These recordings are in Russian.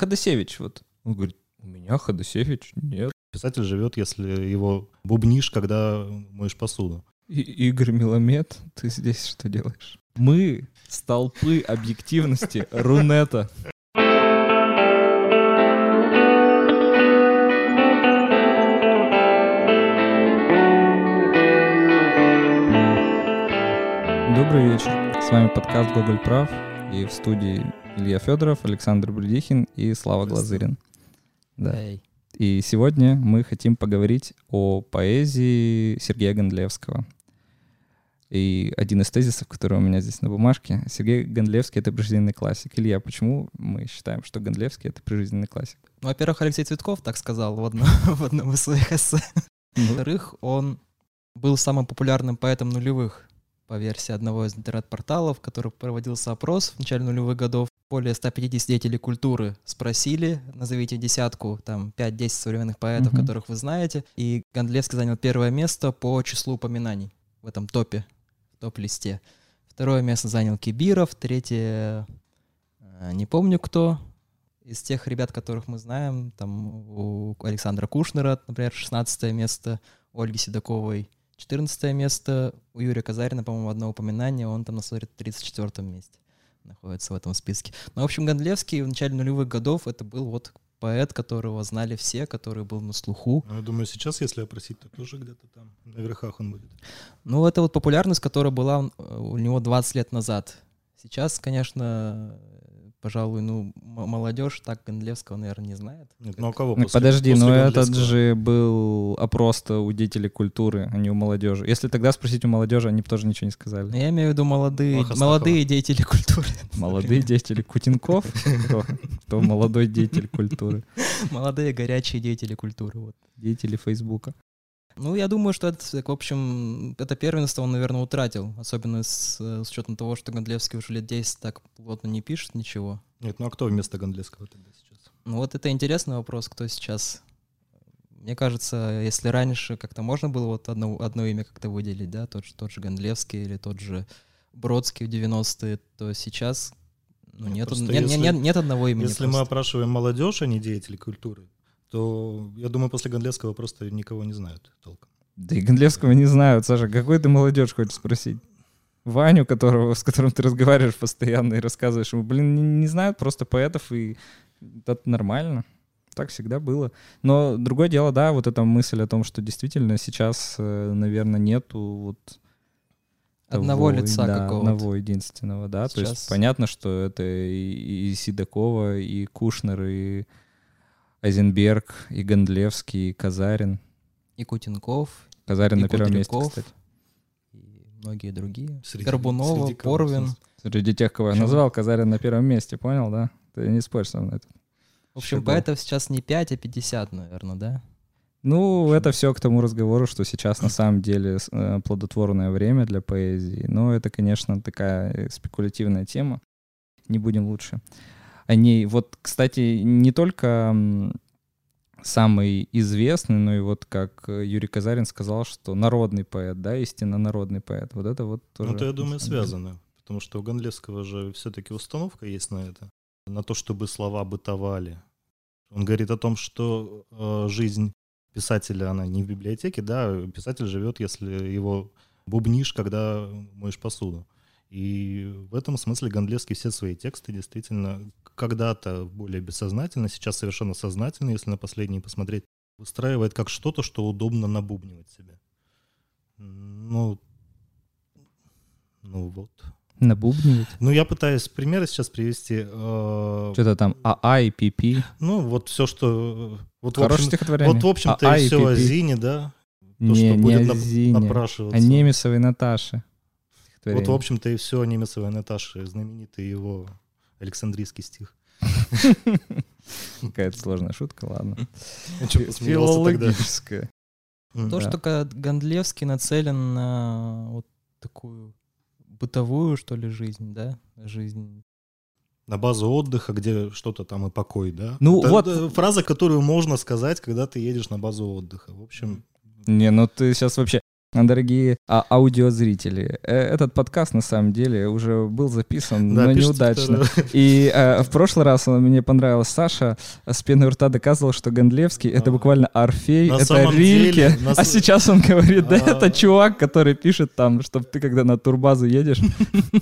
Ходосевич, вот. Он говорит, у меня Ходосевич? Нет. Писатель живет, если его бубнишь, когда моешь посуду. И Игорь Миломет, ты здесь что делаешь? Мы столпы объективности Рунета. Добрый вечер. С вами подкаст «Гоголь прав» и в студии Илья Федоров, Александр Бредихин и Слава Глазырин. Да. И сегодня мы хотим поговорить о поэзии Сергея Гондлевского. И один из тезисов, который у меня здесь на бумажке, Сергей Гондлевский — это прижизненный классик. Илья, почему мы считаем, что Гондлевский — это прижизненный классик? Ну, во-первых, Алексей Цветков так сказал в одном, в одном из своих эссе. Ну. Во-вторых, он был самым популярным поэтом нулевых по версии одного из интернет-порталов, в котором проводился опрос в начале нулевых годов. Более 150 деятелей культуры спросили, назовите десятку, там 5-10 современных поэтов, Мгм. которых вы знаете. И Гондлевский занял первое место по числу упоминаний в этом топе, топ-листе. Второе место занял Кибиров, третье э, не помню кто. Из тех ребят, которых мы знаем, там у Александра Кушнера, например, 16 место, у Ольги Седоковой 14 место, у Юрия Казарина, по-моему, одно упоминание, он там на 34 месте находится в этом списке. Ну, в общем, Гондлевский в начале нулевых годов это был вот поэт, которого знали все, который был на слуху. Ну, я думаю, сейчас, если опросить, то тоже где-то там на верхах он будет. Ну, это вот популярность, которая была э, у него 20 лет назад. Сейчас, конечно, пожалуй, ну, молодежь так Гондлевского, наверное, не знает. Нет, ну а кого Ну, после- Подожди, после но этот Гондлевского? же был опрос-то у деятелей культуры, а не у молодежи. Если тогда спросить у молодежи, они бы тоже ничего не Но сказали. я имею в виду молодые, молодые деятели культуры. Молодые деятели Кутенков, кто, кто молодой деятель культуры, молодые горячие деятели культуры. Вот. деятели Фейсбука. Ну, я думаю, что это, в общем, это первенство он, наверное, утратил. Особенно с, э, с учетом того, что Гондлевский уже лет 10 так плотно не пишет ничего. Нет, ну а кто вместо Гондлевского тогда сейчас? Ну, вот это интересный вопрос, кто сейчас. Мне кажется, если раньше как-то можно было вот одно, одно имя как-то выделить, да, тот же, тот же Гондлевский или тот же Бродский в 90-е, то сейчас ну, нет, нет, если- нет, нет одного имени. Если мы просто. опрашиваем молодежь, а не деятелей культуры, то, я думаю, после Гондлевского просто никого не знают толком. Да и Гондлевского не знают, Саша. Какой ты молодежь хочешь спросить? Ваню, которого, с которым ты разговариваешь постоянно и рассказываешь ему, блин, не, не знают просто поэтов, и это нормально. Так всегда было. Но другое дело, да, вот эта мысль о том, что действительно сейчас, э, наверное, нету вот Одного того, лица да, какого-то. одного единственного, да. То Сейчас- есть понятно, что это и, и Седокова, и Кушнер, и Айзенберг, и Гондлевский, и Казарин. И Кутенков, Казарин И на первом месте, кстати. и многие другие. Среди- Горбунова, среди Порвин. Среди тех, кого я назвал, Казарин на первом месте, понял, да? Ты не спорь со мной. тут. В общем, поэтов сейчас не 5, а 50, наверное, да? Ну, это все к тому разговору, что сейчас на самом деле э, плодотворное время для поэзии. Но это, конечно, такая спекулятивная тема. Не будем лучше о ней. Вот, кстати, не только самый известный, но и вот как э, Юрий Казарин сказал, что народный поэт, да, истинно народный поэт. Вот это вот тоже... Ну, это, я думаю, связано. Потому что у Гондлевского же все-таки установка есть на это. На то, чтобы слова бытовали. Он говорит о том, что э, жизнь писателя, она не в библиотеке, да, писатель живет, если его бубнишь, когда моешь посуду. И в этом смысле Гондлевский все свои тексты действительно когда-то более бессознательно, сейчас совершенно сознательно, если на последние посмотреть, выстраивает как что-то, что удобно набубнивать себе. Ну, ну вот. Набубнивать. Ну, я пытаюсь примеры сейчас привести. э, Что-то там АА и ПП. Ну, вот все, что... Вот, в Хорошее общем, стихотворение. вот, в общем-то, АА и все о Зине, да? То, Не, что не будет о Зине, напрашиваться. о Немесовой Наташе. Вот, стихотворение. в общем-то, и все о Немецовой Наташе, знаменитый его Александрийский стих. Какая-то сложная шутка, ладно. Филологическая. То, что Гондлевский нацелен на вот такую бытовую, что ли, жизнь, да? Жизнь. На базу отдыха, где что-то там и покой, да? Ну, Это- вот- фраза, которую можно сказать, когда ты едешь на базу отдыха. В общем, Не, ну ты сейчас вообще... Дорогие а, аудиозрители, э, этот подкаст на самом деле уже был записан, Да, но неудачно. И э, в прошлый раз он- мне понравилось, Саша с пеной у рта доказывал, что Гондлевский — это А. буквально Орфей, На это Рильке. деле, на А сейчас он говорит, да А. это чувак, который пишет там, чтобы ты когда на турбазу едешь.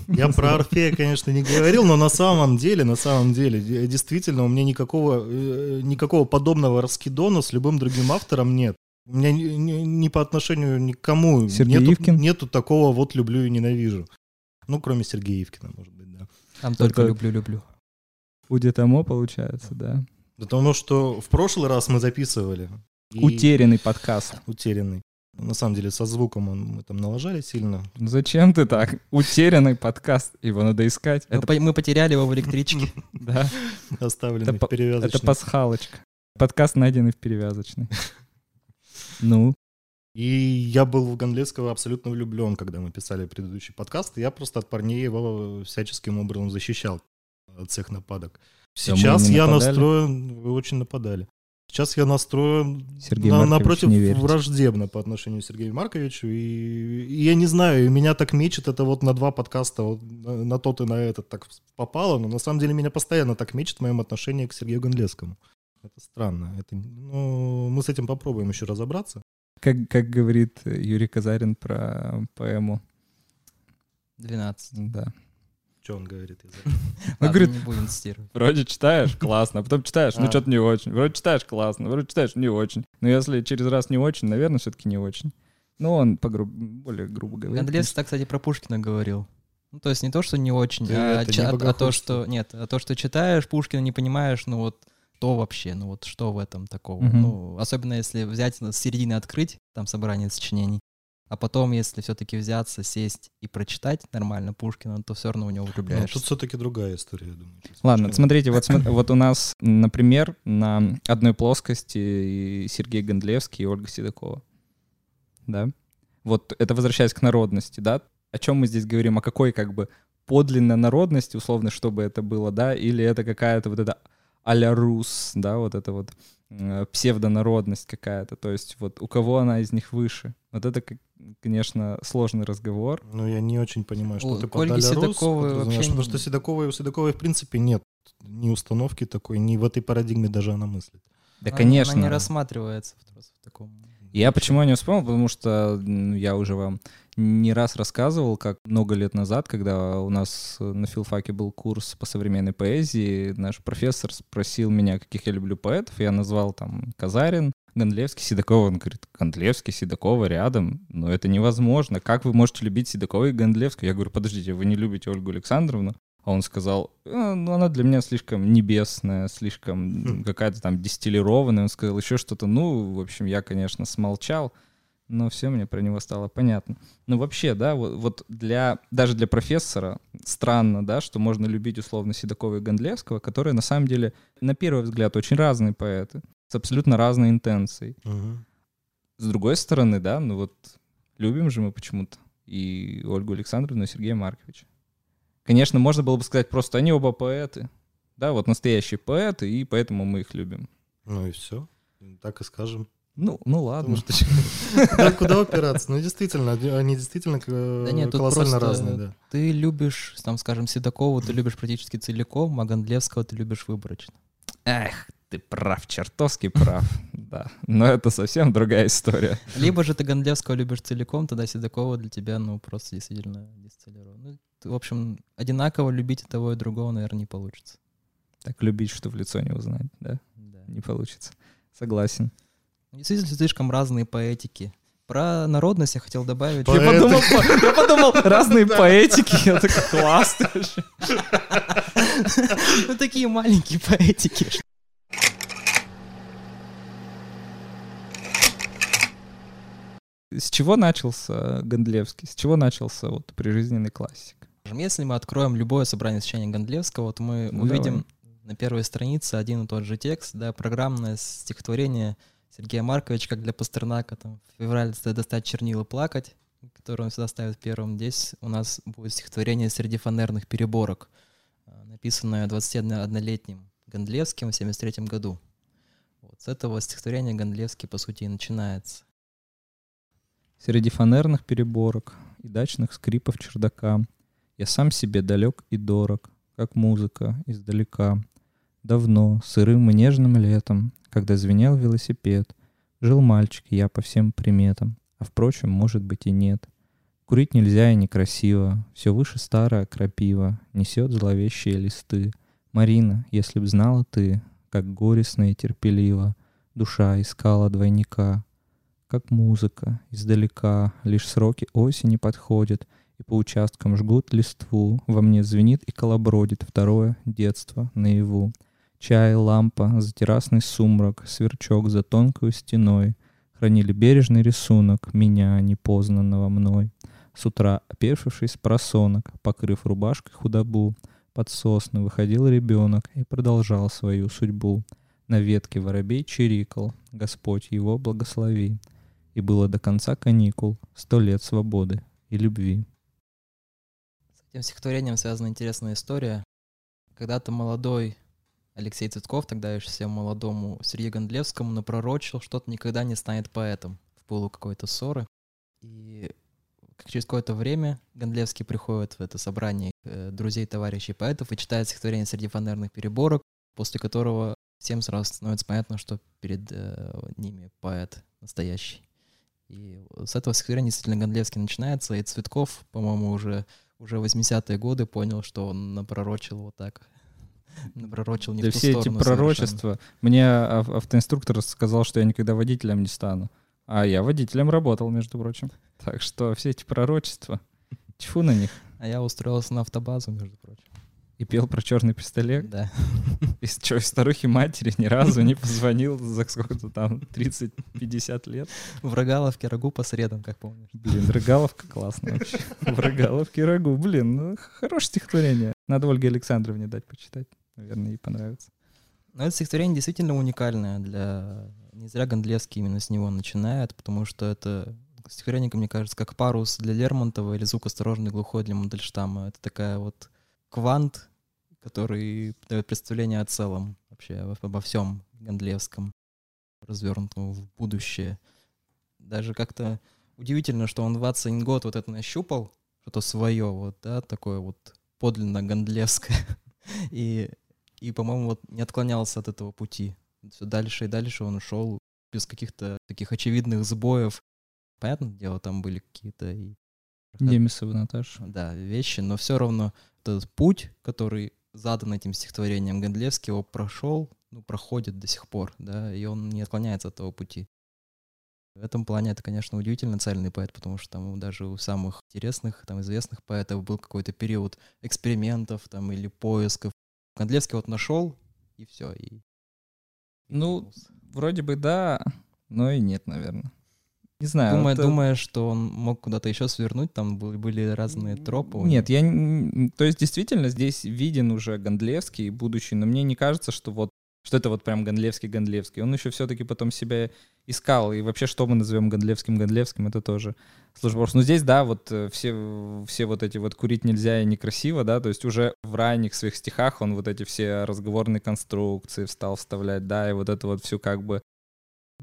Я про Орфея, конечно, не говорил, но на самом деле, на самом деле, де- действительно, у меня никакого, э, никакого подобного раскидона с любым другим автором нет. У меня ни, ни- ни по отношению ни к кому Сергей нету, Ивкин? нету такого вот люблю и ненавижу. Ну, кроме Сергея Ивкина, может быть, да. Там только люблю-люблю. Будет тому, получается, да. Потому что в прошлый раз мы записывали. и- Утерянный подкаст. Утерянный. На самом деле, со звуком он, мы там налажали сильно. Зачем ты так? Утерянный подкаст. Его надо искать. Мы Это, по- Мы потеряли его в электричке. да, Оставленный Это в перевязочной. это пасхалочка. Подкаст найденный в перевязочной. Ну, И я был в Гондлевского абсолютно влюблен, когда мы писали предыдущий подкаст. И я просто от парней его всяческим образом защищал от всех нападок. Мы Сейчас я нападали. настроен, вы очень нападали. Сейчас я настроен Сергей на- Маркович напротив враждебно по отношению к Сергею Марковичу. И, и я не знаю, и меня так мечет это вот на два подкаста, вот на, на тот и на этот так попало. Но на самом деле меня постоянно так мечет в моем отношении к Сергею Гондлевскому. Это странно. Это, ну, мы с этим попробуем еще разобраться. как, как говорит Юрий Казарин про поэму. 12. Да. Что он говорит? Он говорит, не будем цитировать. вроде читаешь, классно, а потом читаешь, ну А. что-то не очень. Вроде читаешь, классно, вроде читаешь, не очень. Но если через раз не очень, наверное, все-таки не очень. Ну, он погруб... более грубо говорит. Гондлевский так, кстати, про Пушкина говорил. Ну, то есть не то, что не очень, а, ча- не а- а то, что... Нет, а то, что читаешь Пушкина, не понимаешь, ну вот что вообще, ну вот что в этом такого. Мгм. Ну, особенно если взять с середины открыть, там собрание сочинений, а потом, если все-таки взяться, сесть и прочитать нормально Пушкина, то все равно в него Ну, влюбляешься. тут все-таки другая история, я думаю. Ладно, Пушкин. смотрите, вот, смо- вот у нас, например, на одной плоскости и Сергей Гондлевский и Ольга Седокова. Да? Вот это возвращаясь к народности, да? О чем мы здесь говорим? О какой как бы подлинной народности, условно, чтобы это было, да? Или это какая-то вот эта а-ля рус, да, вот это вот э, псевдонародность какая-то. То есть вот у кого она из них выше? Вот это, конечно, сложный разговор. Ну, я не очень понимаю, что У- ты под а-ля Рус Седоковой вообще Потому что Седоковой, у Седоковой, в принципе, нет ни установки такой, ни в этой парадигме даже она мыслит. Да, Она- конечно. Она не рассматривается в таком... Я почему не вспомнил, потому что я уже вам не раз рассказывал, как много лет назад, когда у нас на филфаке был курс по современной поэзии, наш профессор спросил меня, каких я люблю поэтов, я назвал там Казарин, Гондлевский, Седокова. Он говорит, Гондлевский, Седокова рядом, но это невозможно. Как вы можете любить Седокова и Гондлевского? Я говорю, подождите, вы не любите Ольгу Александровну? А он сказал, «Э, ну она для меня слишком небесная, слишком Хм. какая-то там дистиллированная. Он сказал еще что-то. Ну, в общем, я, конечно, смолчал, но все мне про него стало понятно. Ну, вообще, да, вот, вот для, даже для профессора странно, да, что можно любить условно Седокова и Гондлевского, которые на самом деле, на первый взгляд, очень разные поэты, с абсолютно разной интенцией. С другой стороны, да, ну вот любим же мы почему-то и Ольгу Александровну, и Сергея Марковича. Конечно, можно было бы сказать просто, они оба поэты, да, вот настоящие поэты, и поэтому мы их любим. Ну и все. Так и скажем. Ну, ну ладно. Потому что куда, куда упираться? Ну, действительно, они действительно э, Да нет, тут колоссально разные, да. Ты любишь, там, скажем, Седокова ты любишь практически целиком, а Гондлевского ты любишь выборочно. Эх, ты прав, чертовски прав, да. Но это совсем другая история. Либо же ты Гондлевского любишь целиком, тогда Седокова для тебя, ну, просто действительно дистиллирован. В общем, одинаково любить и того, и другого, наверное, не получится. Так любить, что в лицо не узнать, да, Да. не получится. Согласен. Действительно, слишком разные поэтики. Про народность я хотел добавить. Поэты. Я подумал, по- я подумал, разные поэтики, я такой, вообще». Ну, такие маленькие поэтики. С чего начался Гондлевский? С чего начался вот прижизненный классик? Если мы откроем любое собрание сочинений Гондлевского, то мы Ну, увидим на первой странице один и тот же текст, да, программное стихотворение Сергея Марковича, как для Пастернака, там, в феврале достать чернила плакать, которое он всегда ставит первым. Здесь у нас будет стихотворение среди фанерных переборок, а, написанное 21-летним Гондлевским в 73 году. Вот с этого стихотворения Гондлевский, по сути, и начинается. Среди фанерных переборок и дачных скрипов чердака Я сам себе далек и дорог, как музыка издалека. Давно, сырым и нежным летом, когда звенел велосипед, Жил мальчик, я по всем приметам, а впрочем, может быть и нет. Курить нельзя и некрасиво, все выше старая крапива, несет зловещие листы. Марина, если б знала ты, как горестно и терпеливо душа искала двойника, как музыка издалека, лишь сроки осени подходят, и по участкам жгут листву, во мне звенит и колобродит второе детство наяву. Чай, лампа, за террасный сумрак, сверчок за тонкую стеной хранили бережный рисунок меня, непознанного мной. С утра, опешившись просонок, покрыв рубашкой худобу, под сосны выходил ребенок и продолжал свою судьбу. На ветке воробей чирикал, Господь его благослови. И было до конца каникул, сто лет свободы и любви. С этим стихотворением связана интересная история. Когда-то молодой Алексей Цветков, тогда еще всем молодому Сергею Гондлевскому, напророчил, что то никогда не станет поэтом в полу какой-то ссоры. И через какое-то время Гондлевский приходит в это собрание э, друзей, товарищей поэтов и читает стихотворение среди фанерных переборок, после которого всем сразу становится понятно, что перед э, ними поэт настоящий. И с этого стихотворения действительно Гондлевский начинается, и Цветков, по-моему, уже, уже 80-е годы понял, что он напророчил вот так. Напророчил не да в ту все эти пророчества. совершенно. Мне ав- автоинструктор сказал, что я никогда водителем не стану. А я водителем работал, между прочим. Так что все эти пророчества, тьфу на них. А я устроился на автобазу, между прочим. И пел про черный пистолет. Да. И что, старухи матери ни разу не позвонил за сколько-то там, 30-50 лет. В Рогаловке рагу по средам, как помнишь. Блин, Рыгаловка классно вообще. В Рыгаловке рагу. Блин, ну, хорошее стихотворение. Надо Ольге Александровне дать почитать. Наверное, ей понравится. Но это стихотворение действительно уникальное для... Не зря Гондлевский именно с него начинает, потому что это стихотворение, мне кажется, как парус для Лермонтова или звук осторожный глухой для Мандельштама. Это такая вот квант, который дает представление о целом вообще, обо- всем Гондлевском, развернутом в будущее. Даже как-то удивительно, что он в 21 год вот это нащупал, что-то свое, вот, да, такое вот подлинно гондлевское. И, и по-моему, вот не отклонялся от этого пути. Все дальше и дальше он ушел без каких-то таких очевидных сбоев. Понятное дело, там были какие-то и Демисова Наташа. да, вещи, но все равно этот путь, который задан этим стихотворением Гондлевский, его прошел, ну, проходит до сих пор, да, и он не отклоняется от этого пути. В этом плане это, конечно, удивительно цельный поэт, потому что там даже у самых интересных, там, известных поэтов был какой-то период экспериментов там или поисков. Гондлевский вот нашел, и все, и... Ну. Вроде бы да, но и нет, наверное. Не знаю. думая, вот, э, думая, что он мог куда-то еще свернуть, там были, разные тропы. Нет, я... То есть действительно здесь виден уже Гондлевский будущий, но мне не кажется, что вот что это вот прям Гондлевский-Гондлевский. Он еще все-таки потом себя искал. И вообще, что мы назовем Гондлевским-Гондлевским, это тоже вопрос. Но здесь, да, вот э, все, все вот эти вот «курить нельзя» и «некрасиво», да, то есть уже в ранних своих стихах он вот эти все разговорные конструкции стал вставлять, да, и вот это вот всю как бы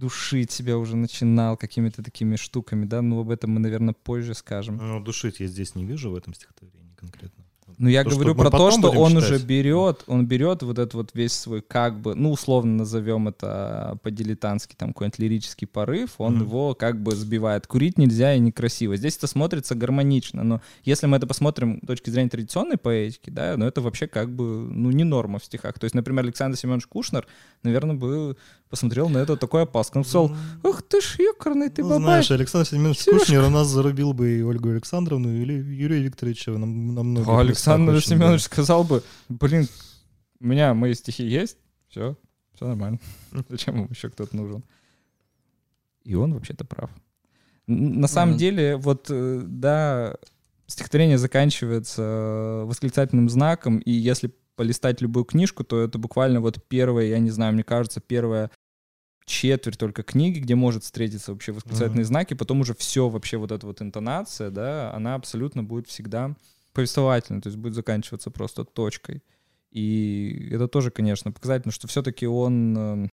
душить себя уже начинал какими-то такими штуками, да, ну об этом мы, наверное, позже скажем. Ну, душить я здесь не вижу в этом стихотворении конкретно. Ну, я То, говорю про то, что он читать. уже берет, он берет вот этот вот весь свой как бы, ну, условно назовем это по-дилетантски, там, какой-нибудь лирический порыв, он Мгм. его как бы сбивает. Курить нельзя и некрасиво. Здесь это смотрится гармонично, но если мы это посмотрим с точки зрения традиционной поэтики, да, ну, это вообще как бы, ну, не норма в стихах. То есть, например, Александр Семенович Кушнер, наверное, бы посмотрел на это такой опасно. Он сказал, ах ты ж ёкарный, ты ну, бабай. знаешь, Александр Семенович. Кушнер у нас зарубил бы и Ольгу Александровну, или Юрия Викторовича на, на многих А Александр очень, да. Семенович сказал бы, блин, у меня мои стихи есть, все, все нормально. Зачем ему еще кто-то нужен? И он вообще-то прав. На самом Мгм. деле, вот, э, да, стихотворение заканчивается э, восклицательным знаком, и если полистать любую книжку, то это буквально вот первая, я не знаю, мне кажется, первая четверть только книги, где может встретиться вообще восклицательные Мгм. знаки, потом уже все вообще вот эта вот интонация, да, она абсолютно будет всегда повествовательной, то есть будет заканчиваться просто точкой. И это тоже, конечно, показательно, что все-таки он, э,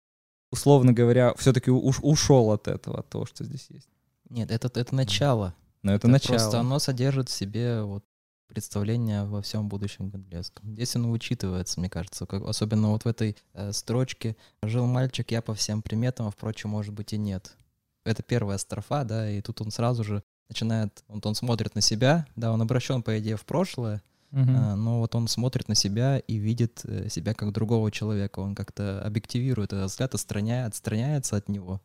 условно говоря, все-таки ушел от этого, от того, что здесь есть. Нет, это, это начало. Но это, это начало. Просто оно содержит в себе вот представление во всем будущем Гондлевском. Здесь оно учитывается, мне кажется, как, особенно вот в этой э, строчке «Жил мальчик, я по всем приметам, а впрочем, может быть и нет». Это первая строфа, да, и тут он сразу же начинает, вот он смотрит на себя, да, он обращен, по идее, в прошлое, uh-huh. а, но вот он смотрит на себя и видит э, себя как другого человека, он как-то объективирует этот взгляд, отстраняет, отстраняется от него,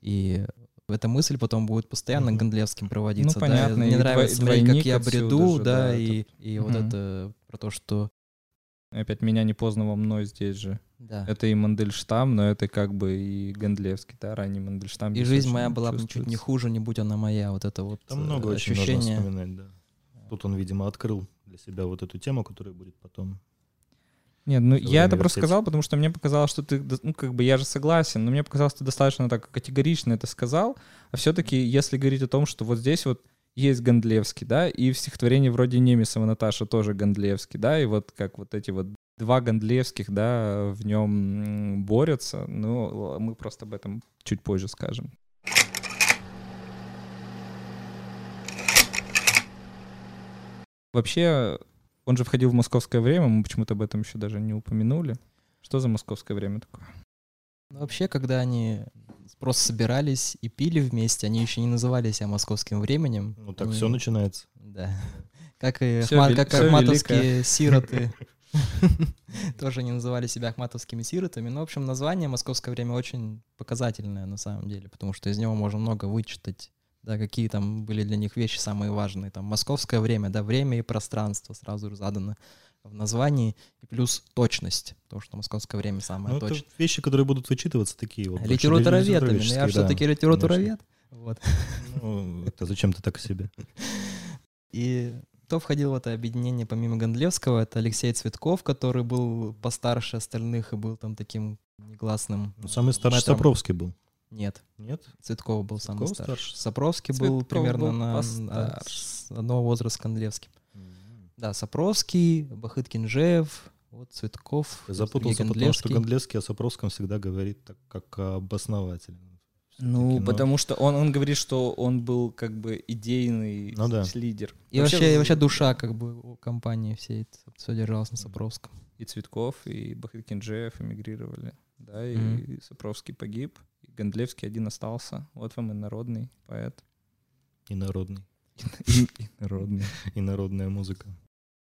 и эта мысль потом будет постоянно mm-hmm. Гондлевским проводиться. Ну, понятно. Да? Мне нравится смотреть, как я бреду, же, да, да, и, это... и mm-hmm. вот это про то, что... Опять меня не поздно во мной здесь же. Да. Это и Мандельштам, но это как бы и Гондлевский, да, ранний Мандельштам. И жизнь моя была бы чуть не хуже, не будь она моя, вот это вот Там много ощущение. очень можно вспоминать, да. Тут он, видимо, открыл для себя вот эту тему, которая будет потом нет, ну я это просто сказал, потому что мне показалось, что ты, ну как бы я же согласен, но мне показалось, что ты достаточно так категорично это сказал, а все-таки если говорить о том, что вот здесь вот есть Гондлевский, да, и в стихотворении вроде Немесова Наташа тоже Гондлевский, да, и вот как вот эти вот два Гондлевских, да, в нем борются, ну мы просто об этом чуть позже скажем. Вообще, он же входил в московское время, мы почему-то об этом еще даже не упомянули. Что за московское время такое? Ну, вообще, когда они просто собирались и пили вместе, они еще не называли себя московским временем. Ну так они... все начинается. Да. Как и все Ахмат, как ахматовские сироты. Тоже не называли себя ахматовскими сиротами. Но, в общем, название «Московское время» очень показательное на самом деле, потому что из него можно много вычитать да, какие там были для них вещи самые важные. Там московское время, да, время и пространство сразу же задано в названии, и плюс точность, потому что московское время самое ну, точное. вещи, которые будут вычитываться такие вот. Литературоведами, я да, все-таки литературовед. Вот. Ну, это зачем ты так себе? И кто входил в это объединение помимо Гондлевского, это Алексей Цветков, который был постарше остальных и был там таким негласным. Ну, самый старший. Сапровский был. Нет. Нет? Цветкова был самый старший. старший. Сапровский Цветков был примерно был на а, одного возраста с Кондлевским. Mm-hmm. Да, Сапровский, Бахыт Кинжеев, вот Цветков. Я запутался, потому что Гондлевский о Сапровском всегда говорит так, как об основателе. Ну, но... потому что он, он говорит, что он был как бы идейный ну, да. лидер. И вообще, вообще, и вообще душа как бы у компании всей, все держалось на Сапровском. И Цветков, и Бахыт Кинжеев эмигрировали, да, и mm-hmm. Сапровский погиб. Гондлевский один остался. Вот вам и народный поэт. И народный. И, народный. И народная музыка.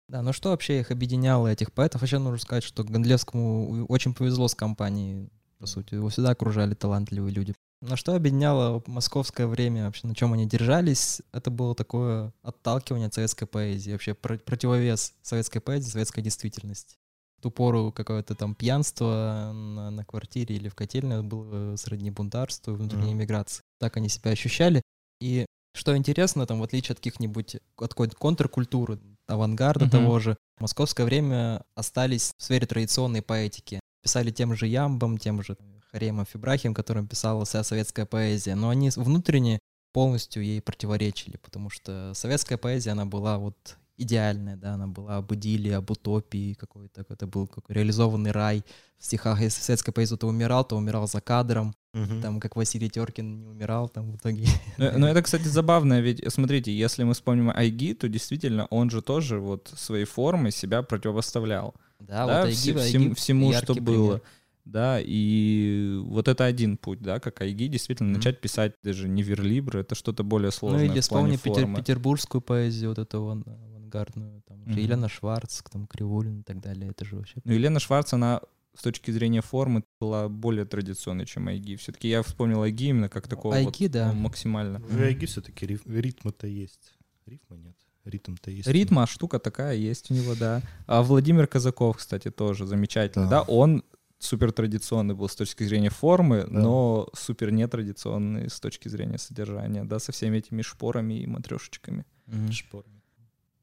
Да, ну что вообще их объединяло, этих поэтов? Вообще нужно сказать, что Гондлевскому очень повезло с компанией, по сути. Его всегда окружали талантливые люди. На что объединяло московское время вообще, на чем они держались, это было такое отталкивание от советской поэзии, вообще противовес советской поэзии, советской действительности ту пору какое-то там пьянство на, на квартире или в котельной было сродни бунтарству, внутренней mm-hmm. миграции. Так они себя ощущали. И что интересно, там, в отличие от каких-нибудь от контркультуры, авангарда mm-hmm. того же, в московское время остались в сфере традиционной поэтики. Писали тем же Ямбом, тем же Харемом Фибрахием, которым писала вся советская поэзия, но они внутренне полностью ей противоречили, потому что советская поэзия, она была вот идеальная, да, она была об идиллии, об утопии какой-то, это был какой реализованный рай в стихах. Если советская поэзия то умирал, то умирал за кадром, угу. там, как Василий Теркин не умирал там в итоге. Но, но это, кстати, забавно, ведь, смотрите, если мы вспомним Айги, то действительно он же тоже вот своей формой себя противопоставлял. Да, да вот Айги, вс- Айги, всему, что пример. было. Да, и вот это один путь, да, как Айги, действительно, mm-hmm. начать писать даже не верлибр, это что-то более сложное. Ну или вспомни Питер, петербургскую поэзию, вот этого авангардную, там mm-hmm. Елена Шварц, там Кривулин и так далее, это же вообще... Ну, Елена Шварц, она с точки зрения формы была более традиционной, чем Айги. Все-таки я вспомнил Айги именно как такого Айги, вот, да. Ну, максимально. В Айги все-таки ритма-то есть. Рифма нет. Ритм-то есть. Ритма, штука такая есть у него, да. А Владимир Казаков, кстати, тоже замечательно, да. да? Он супер традиционный был с точки зрения формы, да. но супер нетрадиционный с точки зрения содержания, да, со всеми этими шпорами и матрешечками. Mm-hmm. Шпорами.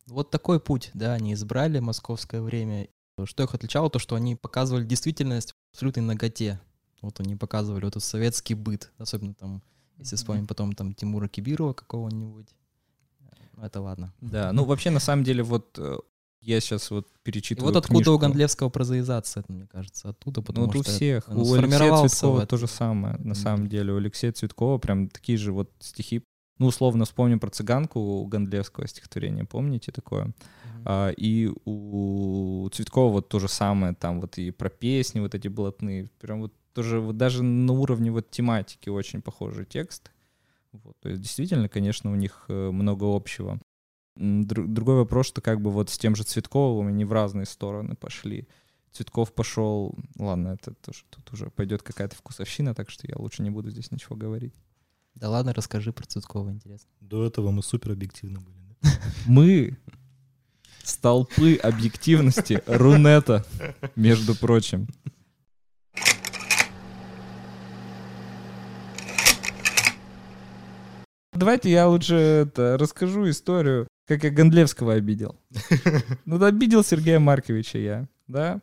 Вот такой путь, да, они избрали московское время. Что их отличало, то, что они показывали действительность в абсолютной ноготе. Вот они показывали вот этот советский быт, особенно там, если вспомним потом там Тимура Кибирова какого-нибудь. Ну, это ладно. Да, ну вообще на самом деле вот э, я сейчас вот перечитываю И вот откуда книжку. у Гондлевского прозаизация, мне кажется, оттуда, потому ну, вот что у всех. У Алексея Цветкова то же самое, на самом деле. У Алексея Цветкова прям такие же вот стихи Ну, условно вспомним про цыганку у Гондлевского стихотворения, помните такое? Mm-hmm. А, и у Цветкова вот то же самое, там вот и про песни вот эти блатные, прям вот тоже вот даже на уровне вот тематики очень похожий текст. Вот, то есть действительно, конечно, у них э, много общего. Другой вопрос, что как бы вот с тем же Цветковым они в разные стороны пошли. Цветков пошел, ладно, это тоже тут уже пойдет какая-то вкусовщина, так что я лучше не буду здесь ничего говорить. Да ладно, расскажи про Цветкова, интересно. До этого мы супер объективно были. Мы столпы объективности Рунета, между прочим. Давайте я лучше это, расскажу историю, как я Гондлевского обидел. Ну, обидел Сергея Марковича я, да?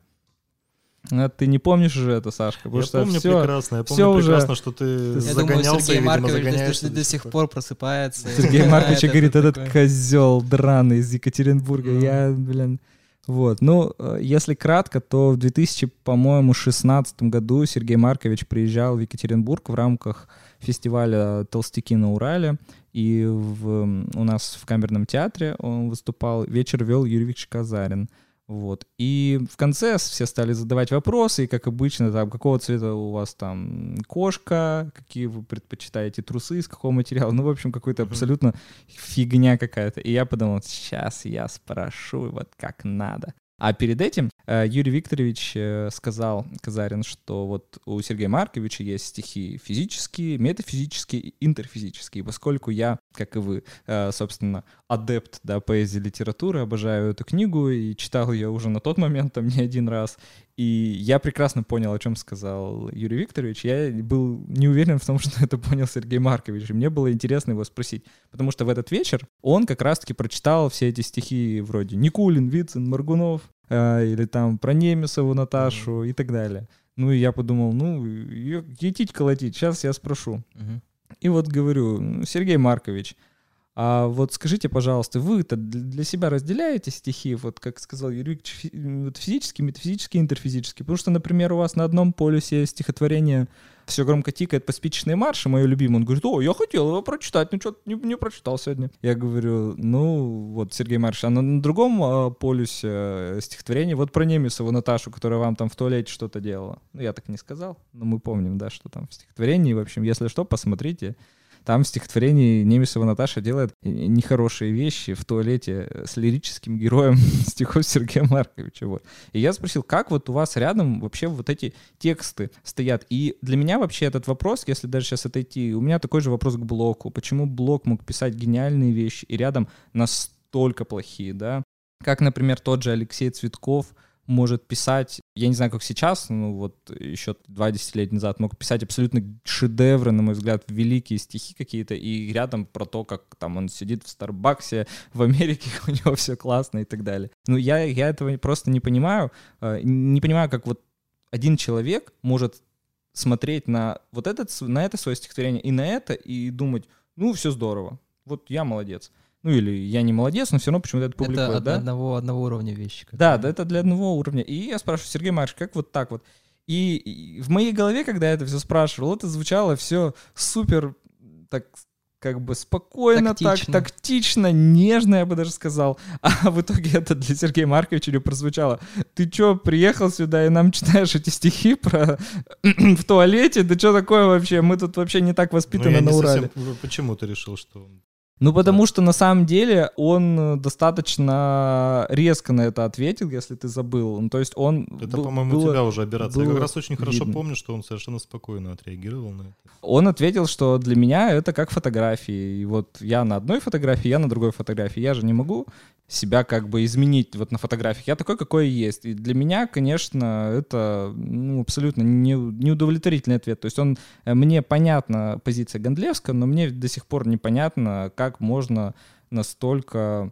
А ты не помнишь уже это, Сашка? Потому я что помню все, прекрасно, я помню все прекрасно, уже... что ты я загонялся думаю, Сергей и, видимо, Маркович до, до, до сих пор просыпается. Сергей Маркович говорит, этот козел драный из Екатеринбурга. Я, блин... Вот, ну, э, если кратко, то в 2000, по-моему, 16 году Сергей Маркович приезжал в Екатеринбург в рамках фестиваля «Толстяки на Урале», и в, у нас в камерном театре он выступал, вечер вел Юрий Викторович Казарин. Вот. И в конце все стали задавать вопросы, и, как обычно, там, какого цвета у вас там кошка, какие вы предпочитаете трусы, из какого материала. Ну, в общем, какой-то абсолютно фигня какая-то. И я подумал, сейчас я спрошу, вот как надо. А перед этим э, Юрий Викторович э, сказал, Казарин, что вот у Сергея Марковича есть стихи физические, метафизические и интерфизические. Поскольку я, как и вы, э, собственно, адепт да, поэзии литературы, обожаю эту книгу и читал ее уже на тот момент там не один раз, и я прекрасно понял, о чем сказал Юрий Викторович. Я был не уверен в том, что это понял Сергей Маркович. И мне было интересно его спросить. Потому что в этот вечер он как раз-таки прочитал все эти стихи вроде Никулин, Вицин, Маргунов, э, или там про Немесову Наташу mm-hmm. и так далее. Ну и я подумал, ну, етить колотить, сейчас я спрошу. Mm-hmm. И вот говорю, Сергей Маркович, а вот скажите, пожалуйста, вы-то для себя разделяете стихи, вот как сказал Юрий вот физически, метафизически, интерфизически? Потому что, например, у вас на одном полюсе стихотворение все громко тикает по спичечной марше, мое любимое. Он говорит, о, я хотел его прочитать, ну что-то не, не прочитал сегодня. Я говорю, ну вот Сергей Марш, а на, на другом э, полюсе э, стихотворение вот про Немесову Наташу, которая вам там в туалете что-то делала. Ну я так не сказал, но мы помним, да, что там в стихотворении. В общем, если что, посмотрите. Там в стихотворении Немесова Наташа делает нехорошие вещи в туалете с лирическим героем стихов Сергея Марковича. Вот. И я спросил, как вот у вас рядом вообще вот эти тексты стоят? И для меня вообще этот вопрос, если даже сейчас отойти, у меня такой же вопрос к Блоку. Почему Блок мог писать гениальные вещи и рядом настолько плохие, да? Как, например, тот же Алексей Цветков — может писать, я не знаю, как сейчас, ну вот еще два десятилетия назад мог писать абсолютно шедевры, на мой взгляд, великие стихи какие-то, и рядом про то, как там он сидит в Старбаксе в Америке, у него все классно и так далее. Ну, я, я этого просто не понимаю, э, не понимаю, как вот один человек может смотреть на вот этот, на это свое стихотворение и на это, и думать, ну, все здорово, вот я молодец ну или я не молодец, но все равно почему-то это публикует, это да? одного, одного уровня вещи. Да, да, это для одного уровня. И я спрашиваю, Сергей Маркович, как вот так вот? И, и в моей голове, когда я это все спрашивал, это звучало все супер так как бы спокойно, тактично. так тактично, нежно, я бы даже сказал. А в итоге это для Сергея Марковича не прозвучало. Ты чё, приехал сюда и нам читаешь эти стихи про в туалете? Да что такое вообще? Мы тут вообще не так воспитаны ну, на Урале. Совсем... Почему ты решил, что ну, потому что на самом деле он э, достаточно резко на это ответил, если ты забыл. Ну, то есть он... Это, по-моему, у тебя уже операция. Я как раз очень хорошо видно. помню, что он совершенно спокойно отреагировал на это. Он ответил, что для меня это как фотографии. И вот я на одной фотографии, я на другой фотографии. Я же не могу себя как бы изменить вот на фотографиях. Я такой, какой есть. И для меня, конечно, это ну, абсолютно не, неудовлетворительный ответ. То есть он, э, мне понятна позиция Гондлевска, но мне до сих пор непонятно, как можно настолько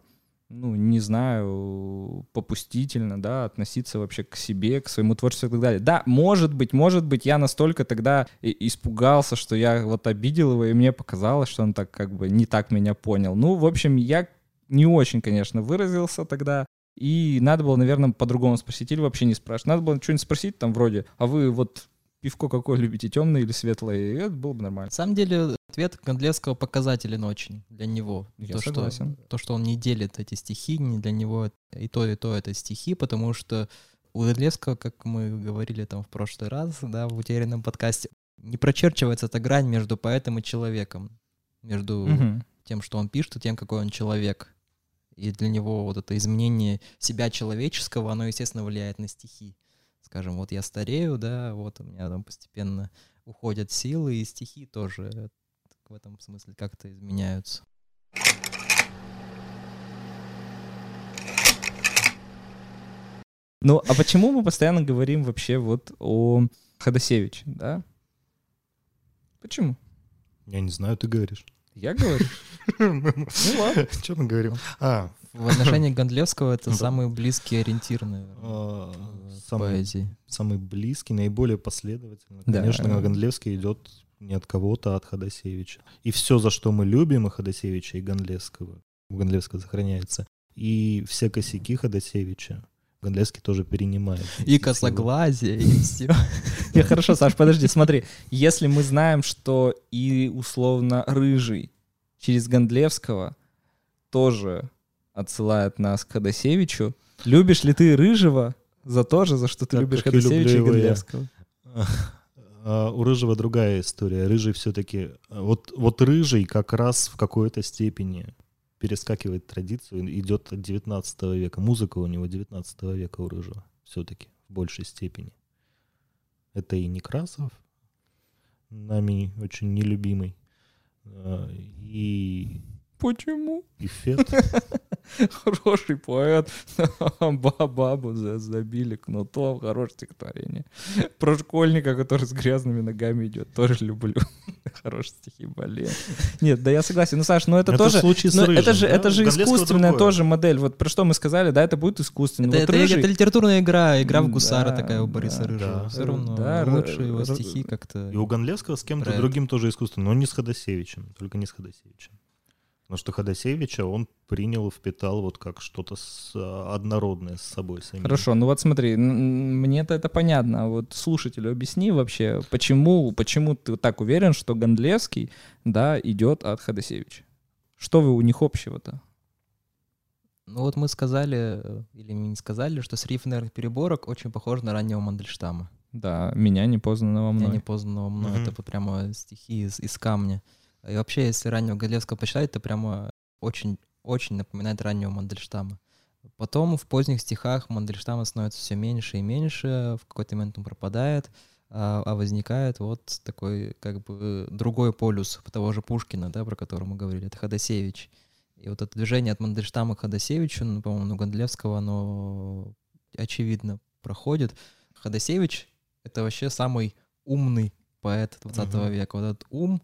ну, не знаю, попустительно, да, относиться вообще к себе, к своему творчеству и так далее. Да, может быть, может быть, я настолько тогда испугался, что я вот обидел его, и мне показалось, что он так как бы не так меня понял. Ну, в общем, я не очень, конечно, выразился тогда. И надо было, наверное, по-другому спросить или вообще не спрашивать. Надо было что-нибудь спросить там вроде, а вы вот пивко какое любите, темное или светлое? И это было бы нормально. На самом деле, Ответ Гондлевского показателен очень для него. Я то, согласен. Что, то, что он не делит эти стихи, не для него и то, и то это стихи, потому что у Гондлевского, как мы говорили там в прошлый раз, да, в утерянном подкасте, не прочерчивается эта грань между поэтом и человеком, между Мгм. тем, что он пишет, и тем, какой он человек. И для него вот это изменение себя человеческого, оно, естественно, влияет на стихи. Скажем, вот я старею, да, вот у меня там постепенно уходят силы, и стихи тоже в этом смысле как-то изменяются. Ну, а почему мы постоянно говорим вообще вот о Ходосевиче, да? Почему? Я не знаю, ты говоришь. Я говорю. Ну ладно. Что мы говорим? А, В отношении Гондлевского это самый близкий ориентир, наверное, самый, поэзии. самый близкий, наиболее последовательно. Да. Конечно, Гондлевский идет не от кого-то, а от Ходосевича. И все, за что мы любим и Ходосевича, и Гондлевского, у Гондлевского сохраняется. И все косяки Ходосевича Гондлевский тоже перенимает. И косоглазие, и все. Не, хорошо, Саш, подожди, смотри. Если мы знаем, что и условно Рыжий через Гондлевского тоже отсылает нас к Ходосевичу, любишь ли ты Рыжего за то же, за что ты любишь Ходосевича и. Гондлевского? А У Рыжего другая история. Рыжий все-таки... Вот, вот Рыжий как раз в какой-то степени перескакивает традицию, идет от 19 века. Музыка у него 19 века у Рыжего все-таки в большей степени. Это и Некрасов, нами очень нелюбимый, а, и, Почему? и Фет. Хороший поэт. Ба- Бабу за- забили кнутом. Хорошее стихотворение. Про школьника, который с грязными ногами идет. Тоже люблю. Хорошие стихи, блин. Нет, да я согласен. Ну, Саш, ну это, тоже... случай с Ну, Рыжим, это же, да? это же искусственная другое. тоже модель. Вот про что мы сказали, да, это будет искусственно. Это, Вот это- Рыжий- это литературная игра, игра в гусара Да, такая у Бориса да, Рыжего. да. Все равно Да, лучше р- его р- стихи как-то... И у Гондлевского с кем-то Про это. другим тоже искусственно, но не с Ходосевичем, только не с Ходосевичем. Потому что Ходосевича он принял, впитал вот как что-то с- а, однородное с собой самим. Хорошо, ну вот смотри, мне-то это понятно. а Вот слушателю объясни вообще, почему, почему ты так уверен, что Гондлевский, да, идет от Ходосевича? Что вы у них общего-то? Ну вот мы сказали, э, или мы не сказали, что сриф переборок очень похож на раннего Мандельштама. Да, меня непознанного «Меня мной. непознанного мной». Мгм. Это вот прямо стихи из, из камня. И вообще, если раннего Галевского почитать, это прямо очень, очень напоминает раннего Мандельштама. Потом в поздних стихах Мандельштама становится все меньше и меньше, в какой-то момент он пропадает, а, а возникает вот такой как бы другой полюс того же Пушкина, да, про который мы говорили, это Ходосевич. И вот это движение от Мандельштама к Ходосевичу, ну, по-моему, у Гондлевского, оно очевидно проходит. Ходосевич — это вообще самый умный поэт 20 Мгм. века. Вот этот ум,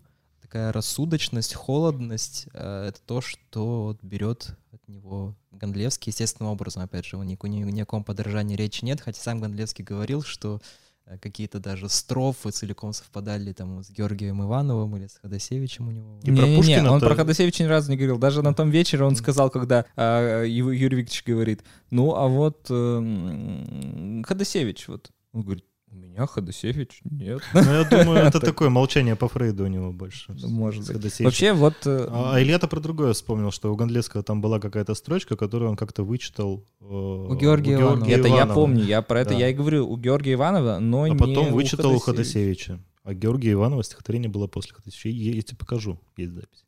такая рассудочность, холодность э, — это то, что берет от него Гондлевский естественным образом. Опять же, ни, ни, ни о каком подражании речи нет, хотя сам Гондлевский говорил, что э, какие-то даже строфы целиком совпадали там с Георгием Ивановым или с Ходосевичем у него. И про Не-не-не, Пушкина-то- он про Ходосевича ни разу не говорил. Даже на том вечере он сказал, когда а, Ю- Юрий Викторович говорит, ну, а вот эм, Ходосевич, вот. Он говорит, у меня Ходосевич нет. Ну, я думаю, это Так. такое молчание по Фрейду у него больше. Ну, может быть. Вообще, вот... э, А а Илья-то про другое вспомнил, что у Гондлевского там была какая-то строчка, которую он как-то вычитал э, у Георгия Иванова. Это я помню, я про это Да. я и говорю у Георгия Иванова, но А не потом у вычитал у Ходосевича. А Георгия Иванова стихотворение было после Ходосевича. Я, тебе покажу, есть запись.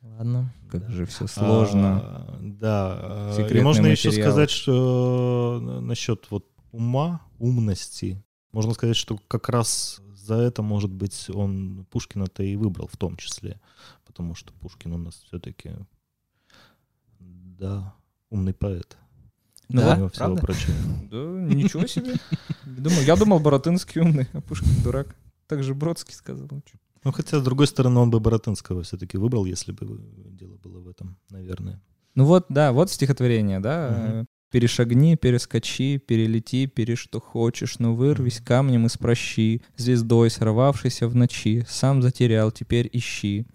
Ладно. Как же все сложно. А, да. а, И можно еще материалы. сказать, что э, насчет вот ума, умности, можно сказать, что как раз за это, может быть, он Пушкина-то и выбрал в том числе. Потому что Пушкин у нас все-таки, да, умный поэт. Ну Да? Всего правда? прочего. Да, ничего себе. Думал, я думал, Боротынский умный, а Пушкин дурак. Так же Бродский сказал. Ну, хотя, с другой стороны, он бы Боротынского все-таки выбрал, если бы дело было в этом, наверное. Ну вот, да, вот стихотворение, да. Мгм. Перешагни, перескочи, перелети, пере что хочешь, но вырвись камнем из прощи, звездой, сорвавшейся в ночи, сам затерял, теперь ищи.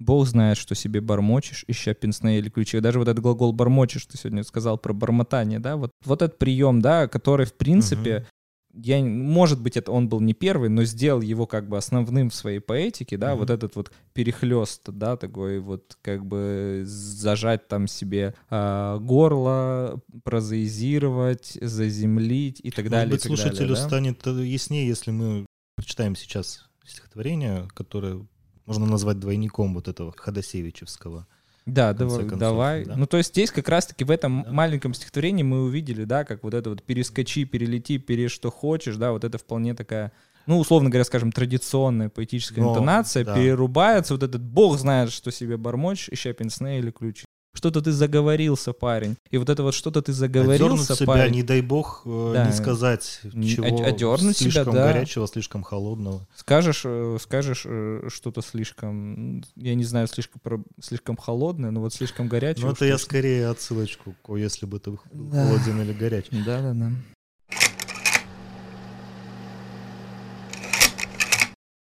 Бог знает, что себе бормочешь, ища пенсне или ключи. Даже вот этот глагол бормочешь, ты сегодня сказал про бормотание, да, вот, вот этот прием, да, который, в принципе, я, может быть, это он был не первый, но сделал его как бы основным в своей поэтике, да, mm-hmm. вот этот вот перехлест, да, такой вот как бы зажать там себе э, горло, прозаизировать, заземлить и так может далее. Быть, так слушателю далее, да? станет э, яснее, если мы прочитаем сейчас стихотворение, которое можно назвать двойником вот этого Ходосевичевского. Да, давай, концов, давай. Да? Ну, то есть здесь как раз-таки в этом да. маленьком стихотворении мы увидели, да, как вот это вот перескочи, перелети, пере что хочешь, да, вот это вполне такая, ну, условно говоря, скажем, традиционная поэтическая Но, интонация, да. перерубается вот этот бог знает, что себе бормочь, ища пенсне или ключи. Что-то ты заговорился, парень. И вот это вот что-то ты заговорился, Одернуть себя, парень. не дай бог, э, да. не сказать чего Одернуть слишком себя, да. горячего, слишком холодного. Скажешь, э, скажешь э, что-то слишком, я не знаю, слишком, слишком холодное, но вот слишком горячее. Ну это я скорее отсылочку, если бы ты да. холоден или горячий. Да-да-да.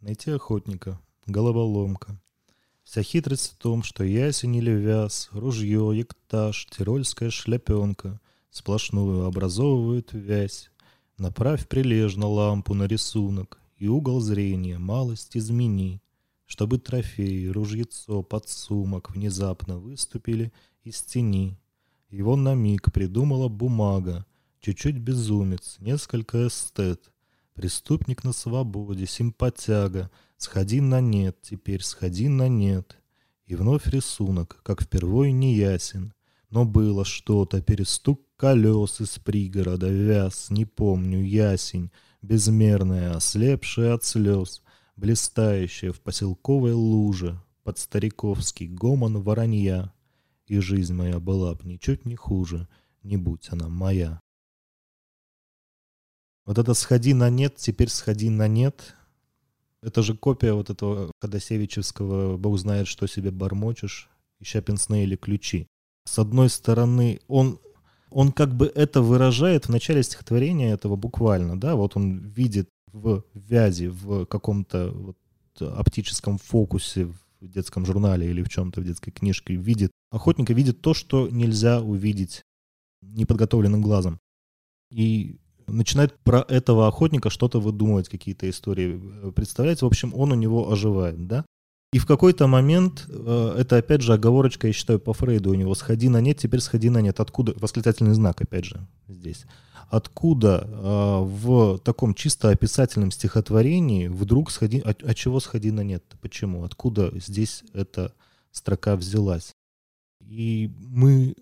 Найти охотника, головоломка. Вся хитрость в том, что ясень или вяз, ружье, ектаж, тирольская шляпенка сплошную образовывают вязь. Направь прилежно лампу на рисунок и угол зрения малость измени, чтобы трофеи, ружьецо, подсумок внезапно выступили из тени. Его на миг придумала бумага, чуть-чуть безумец, несколько эстет, преступник на свободе, симпатяга — Сходи на нет, теперь сходи на нет. И вновь рисунок, как впервой не ясен. Но было что-то, перестук колес из пригорода, вяз, не помню, ясень, безмерная, ослепшая от слез, блистающая в поселковой луже, под стариковский гомон воронья. И жизнь моя была б ничуть не хуже, не будь она моя. Вот это «сходи на нет, теперь сходи на нет» Это же копия вот этого Ходосевичевского «Бог знает, что себе бормочешь», ища пенсне или ключи. С одной стороны, он, он как бы это выражает в начале стихотворения этого буквально, да, вот он видит в вязи, в каком-то вот оптическом фокусе в детском журнале или в чем-то в детской книжке, видит, охотника видит то, что нельзя увидеть неподготовленным глазом. И начинает про этого охотника что-то выдумывать, какие-то истории э, представлять. В общем, он у него оживает, да? И в какой-то момент, э, это опять же оговорочка, я считаю, по Фрейду у него, сходи на нет, теперь сходи на нет. Откуда, восклицательный знак, опять же, здесь. Откуда э, в таком чисто описательном стихотворении вдруг сходи, от, от чего сходи на нет? Почему? Откуда здесь эта строка взялась? И мы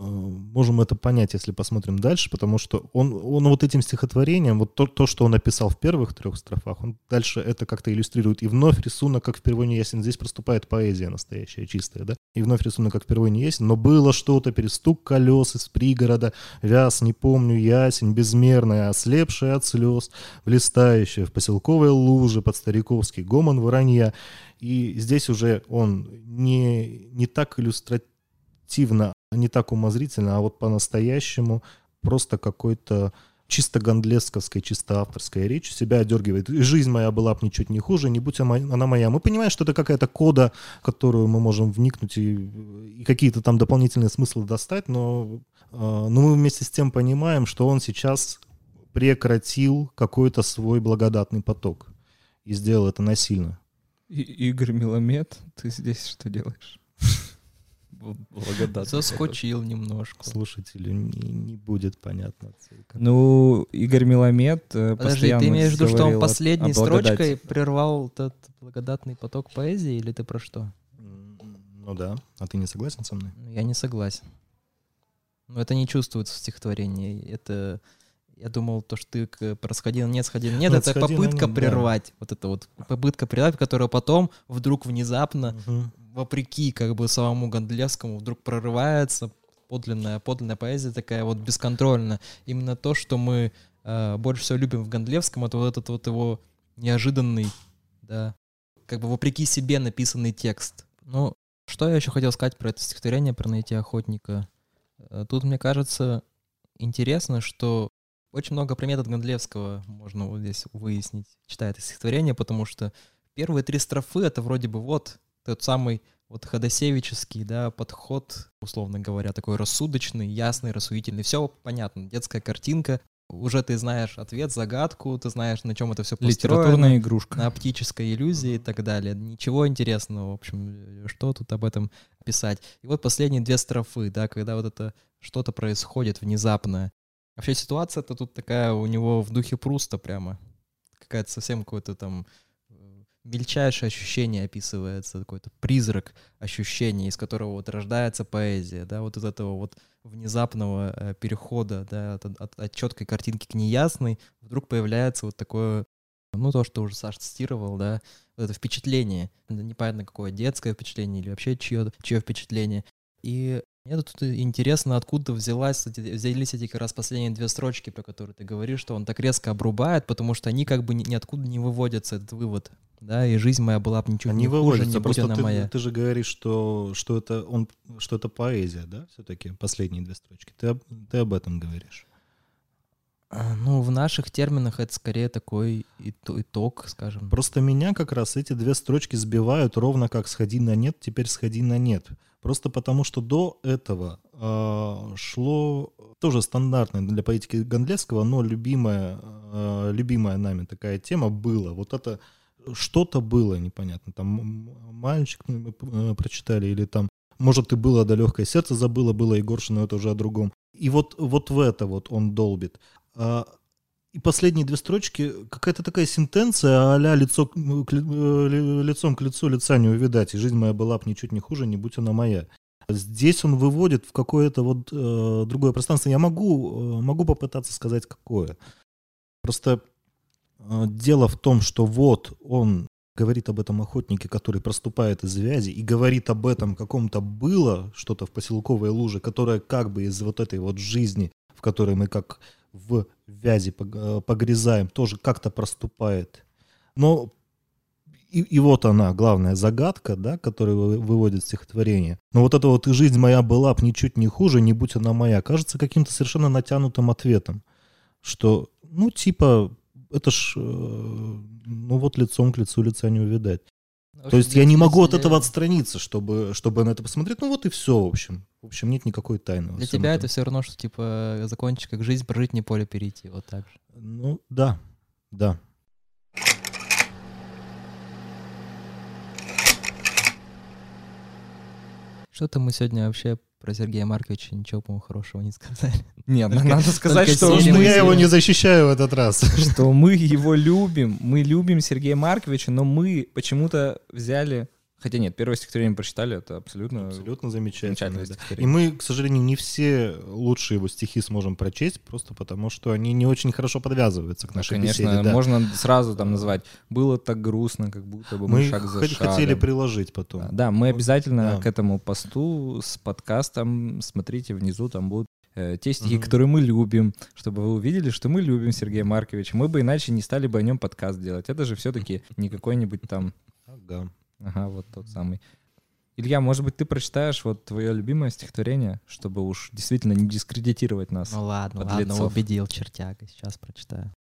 можем это понять, если посмотрим дальше, потому что он, он вот этим стихотворением, вот то, то, что он написал в первых трех строфах, он дальше это как-то иллюстрирует. И вновь рисунок, как впервые не ясен. Здесь проступает поэзия настоящая, чистая, да? И вновь рисунок, как впервые не ясен. Но было что-то, перестук колес из пригорода, вяз, не помню, ясень, безмерная, ослепшая от слез, блистающая в поселковой луже под стариковский гомон воронья. И здесь уже он не, не так иллюстративно не так умозрительно, а вот по-настоящему просто какой-то чисто гандлесковской, чисто авторская речь себя одергивает. И жизнь моя была бы ничуть не хуже, не будь она моя. Мы понимаем, что это какая-то кода, которую мы можем вникнуть и, и какие-то там дополнительные смыслы достать, но, э, но мы вместе с тем понимаем, что он сейчас прекратил какой-то свой благодатный поток и сделал это насильно. И, Игорь Миломет, ты здесь что делаешь? Благодатный. Заскочил немножко. Слушателю не, не будет понятно. Ну, Игорь Миломет э, Подожди, ты имеешь в виду, что он последней строчкой прервал этот благодатный поток поэзии, или ты про что? Ну да. А ты не согласен со мной? Я не согласен. Но это не чувствуется в стихотворении. Это я думал, то, что ты про сходил, нет, сходил, нет, ну, это попытка нет, прервать. Да. Вот это вот попытка прервать, которая потом вдруг внезапно угу вопреки как бы самому Гондлевскому вдруг прорывается подлинная, подлинная поэзия такая вот бесконтрольная. Именно то, что мы э, больше всего любим в Гондлевском, это вот этот вот его неожиданный, да, как бы вопреки себе написанный текст. Ну, что я еще хотел сказать про это стихотворение, про найти охотника? Э, тут, мне кажется, интересно, что очень много примет от Гондлевского можно вот здесь выяснить, читая это стихотворение, потому что первые три строфы — это вроде бы вот тот самый вот ходосевический, да, подход, условно говоря, такой рассудочный, ясный, рассудительный. Все понятно, детская картинка, уже ты знаешь ответ, загадку, ты знаешь, на чем это все построено. Литературная игрушка. На оптической иллюзии и так далее. Ничего интересного, в общем, что тут об этом писать. И вот последние две строфы, да, когда вот это что-то происходит внезапно. Вообще ситуация-то тут такая у него в духе Пруста прямо. Какая-то совсем какое-то там мельчайшее ощущение описывается, какой-то призрак ощущения, из которого вот рождается поэзия, да, вот из этого вот внезапного э, перехода, да, от, от, от четкой картинки к неясной, вдруг появляется вот такое, ну, то, что уже Саш цитировал, да, вот это впечатление, непонятно какое, детское впечатление или вообще чье, чье впечатление. И мне тут интересно, откуда взялась, взялись эти как раз последние две строчки, про которые ты говоришь, что он так резко обрубает, потому что они как бы ни, ниоткуда не выводятся, этот вывод да, и жизнь моя была бы ничего Они не хуже, не будь она ты, моя. Ты же говоришь, что, что, это, он, что это поэзия, да, все-таки, последние две строчки. Ты, ты об этом говоришь. А, ну, в наших терминах это скорее такой итог, скажем. Просто меня как раз эти две строчки сбивают ровно как «сходи на нет», теперь «сходи на нет». Просто потому, что до этого э, шло тоже стандартное для поэтики Гондлевского, но любимая, э, любимая нами такая тема была. Вот это что-то было непонятно. Там мальчик мы э, прочитали, или там, может, и было да легкое сердце забыло, было Егоршина, но это уже о другом. И вот, вот в это вот он долбит. А, и последние две строчки, какая-то такая сентенция, а лицо, к, э, лицом к лицу лица не увидать, и жизнь моя была бы ничуть не хуже, не будь она моя. Здесь он выводит в какое-то вот э, другое пространство. Я могу, э, могу попытаться сказать, какое. Просто а, дело в том, что вот он говорит об этом охотнике, который проступает из вязи, и говорит об этом каком-то было что-то в поселковой луже, которое как бы из вот этой вот жизни, в которой мы как в вязи э, погрязаем, тоже как-то проступает. Но и, и вот она, главная загадка, да, которую выводит стихотворение. Но вот эта вот и жизнь моя была б ничуть не хуже, не будь она моя, кажется каким-то совершенно натянутым ответом, что, ну, типа, это ж, э, ну вот лицом к лицу лица не увидать. Ну, То есть я не могу от этого отстраниться, чтобы, чтобы на это посмотреть. Ну вот и все, в общем. В общем, нет никакой тайны. Для тебя этом. это все равно, что типа закончить как жизнь, прожить не поле перейти, вот так же. Ну да, да. Что-то мы сегодня вообще про Сергея Марковича ничего, по-моему, хорошего не сказали. Нет, только, надо сказать, что... Что я его не защищаю в этот раз. Что мы его любим. Мы любим Сергея Марковича, но мы почему-то взяли Хотя нет, первое стихотворение прочитали, это абсолютно, абсолютно замечательно. Да. И мы, к сожалению, не все лучшие его стихи сможем прочесть, просто потому что они не очень хорошо подвязываются к нашей ну, конечно, беседе. Да. можно сразу там назвать «Было так грустно, как будто бы мы, мы шаг за х- шагом». хотели приложить потом. Да, да мы обязательно да. к этому посту с подкастом, смотрите внизу, там будут э, те стихи, угу. которые мы любим, чтобы вы увидели, что мы любим Сергея Марковича. Мы бы иначе не стали бы о нем подкаст делать. Это же все-таки не какой-нибудь там... Ага. Ага, вот тот самый. Илья, может быть, ты прочитаешь вот твое любимое стихотворение, чтобы уж действительно не дискредитировать нас. Ну ладно, подлецов. ладно, убедил чертяга, сейчас прочитаю.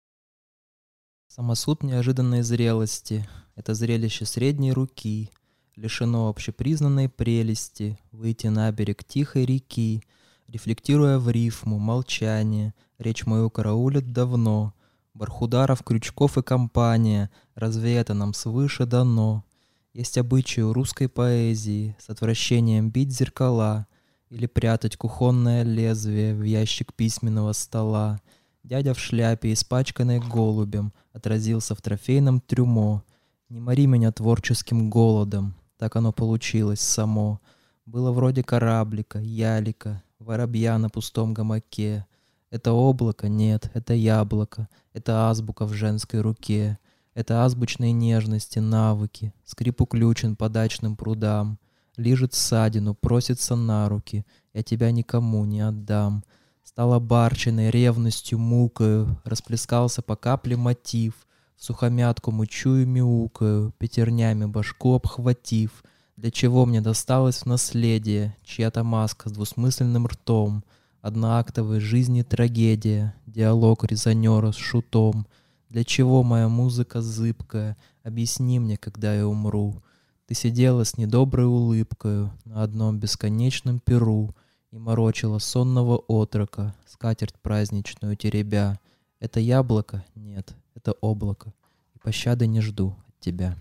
Самосуд неожиданной зрелости — это зрелище средней руки, лишено общепризнанной прелести, выйти на берег тихой реки, рефлектируя в рифму, молчание, речь мою караулит давно, Бархударов, Крючков и компания, разве это нам свыше дано? Есть обычай у русской поэзии с отвращением бить зеркала или прятать кухонное лезвие в ящик письменного стола. Дядя в шляпе, испачканной голубем, отразился в трофейном трюмо. Не мори меня творческим голодом, так оно получилось само. Было вроде кораблика, ялика, воробья на пустом гамаке. Это облако? Нет, это яблоко, это азбука в женской руке — это азбучные нежности, навыки, скрипу ключен по дачным прудам, Лижет ссадину, просится на руки, я тебя никому не отдам. Стала барчиной, ревностью мукою, расплескался по капле мотив, в сухомятку мучую мяукаю, пятернями башку обхватив. Для чего мне досталось в наследие? Чья-то маска с двусмысленным ртом, Одноактовой жизни трагедия, диалог резонера с шутом — для чего моя музыка зыбкая? Объясни мне, когда я умру. Ты сидела с недоброй улыбкою на одном бесконечном перу и морочила сонного отрока, скатерть праздничную теребя. Это яблоко? Нет, это облако. И пощады не жду от тебя.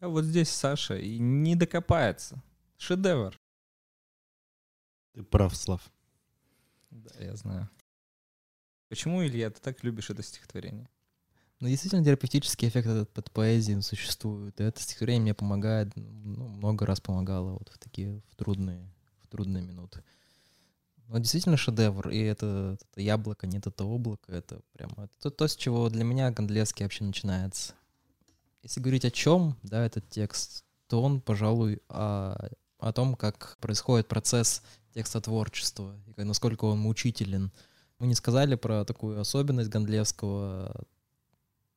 А вот здесь Саша и не докопается. Шедевр. Ты прав, Слав. Да, я знаю. Почему, Илья, ты так любишь это стихотворение? Ну, действительно, терапевтический эффект этот под поэзией существует. Это стихотворение мне помогает, ну, много раз помогало вот в такие в трудные, в трудные минуты. Ну, действительно шедевр, и это, это яблоко, нет, это облако, это прямо это то, то, с чего для меня Гондлевский вообще начинается. Если говорить о чем, да, этот текст, то он, пожалуй, о, о том, как происходит процесс текстотворчества, и насколько он мучителен. Мы не сказали про такую особенность Гондлевского,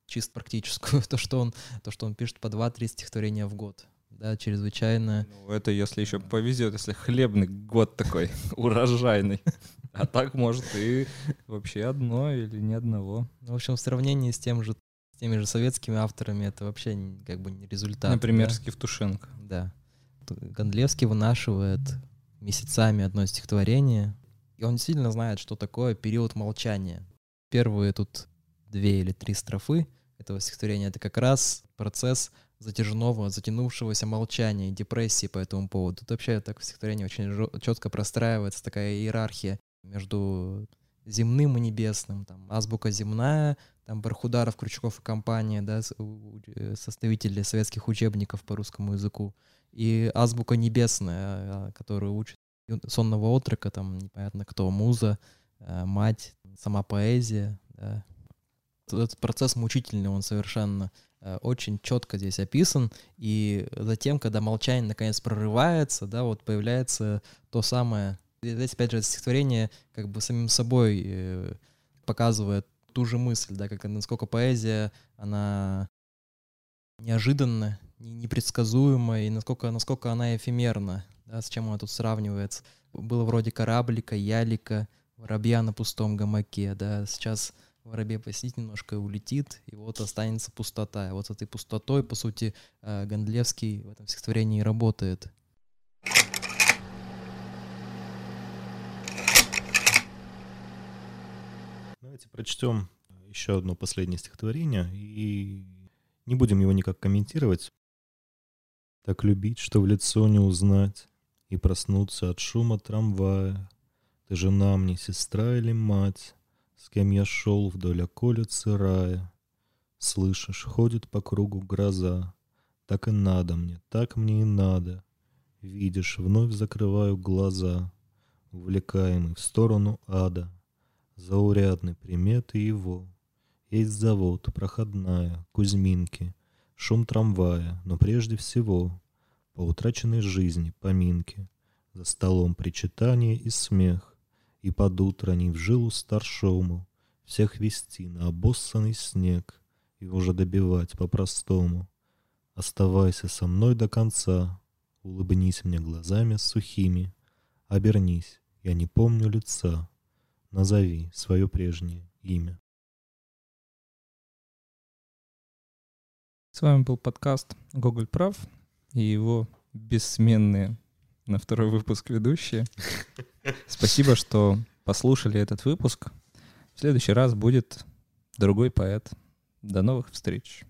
чисто практическую, то, что он, то, что он пишет по 2-3 стихотворения в год. Да, чрезвычайно. Ну, это если еще повезет, если хлебный год такой, урожайный. А так, может, и вообще одно или ни одного. Ну, в общем, в сравнении с тем же с теми же советскими авторами это вообще как бы не результат. Например, да? Скифтушенко. Да. Гондлевский вынашивает месяцами одно стихотворение, и он действительно знает, что такое период молчания. Первые тут две или три строфы этого стихотворения — это как раз процесс затяжного, затянувшегося молчания и депрессии по этому поводу. Тут вообще так в стихотворении очень четко простраивается такая иерархия между земным и небесным. Там азбука земная, там Бархударов, Крючков и компания, да, э, составители советских учебников по русскому языку. И азбука небесная, а, которую учат сонного отрока, там непонятно кто, муза, э, мать, сама поэзия, да. Этот процесс мучительный, он совершенно Э, очень четко здесь описан, и затем, когда молчание наконец прорывается, да, вот появляется то самое, здесь опять же это стихотворение как бы самим собой э, показывает ту же мысль, да, как насколько поэзия, она неожиданна, непредсказуема, и насколько, насколько она эфемерна, да, с чем она тут сравнивается. Было вроде кораблика, ялика, воробья на пустом гамаке, да, сейчас воробей посидит немножко улетит, и вот останется пустота. И вот с этой пустотой, по сути, э, Гондлевский в этом стихотворении работает. Давайте прочтем еще одно последнее стихотворение, и не будем его никак комментировать. Так любить, что в лицо не узнать, и проснуться от шума трамвая. Ты жена мне, сестра или мать, с кем я шел вдоль околицы рая. Слышишь, ходит по кругу гроза. Так и надо мне, так мне и надо. Видишь, вновь закрываю глаза, Увлекаемый в сторону ада. Заурядны приметы его. Есть завод, проходная, Кузьминки, Шум трамвая, но прежде всего По утраченной жизни поминки, За столом причитание и смех, и под утро не в жилу старшому Всех вести на обоссанный снег И уже добивать по-простому. Оставайся со мной до конца, Улыбнись мне глазами сухими, Обернись, я не помню лица, Назови свое прежнее имя. С вами был подкаст «Гоголь прав» и его бессменные на второй выпуск ведущие. Спасибо, что послушали этот выпуск. В следующий раз будет другой поэт. До новых встреч.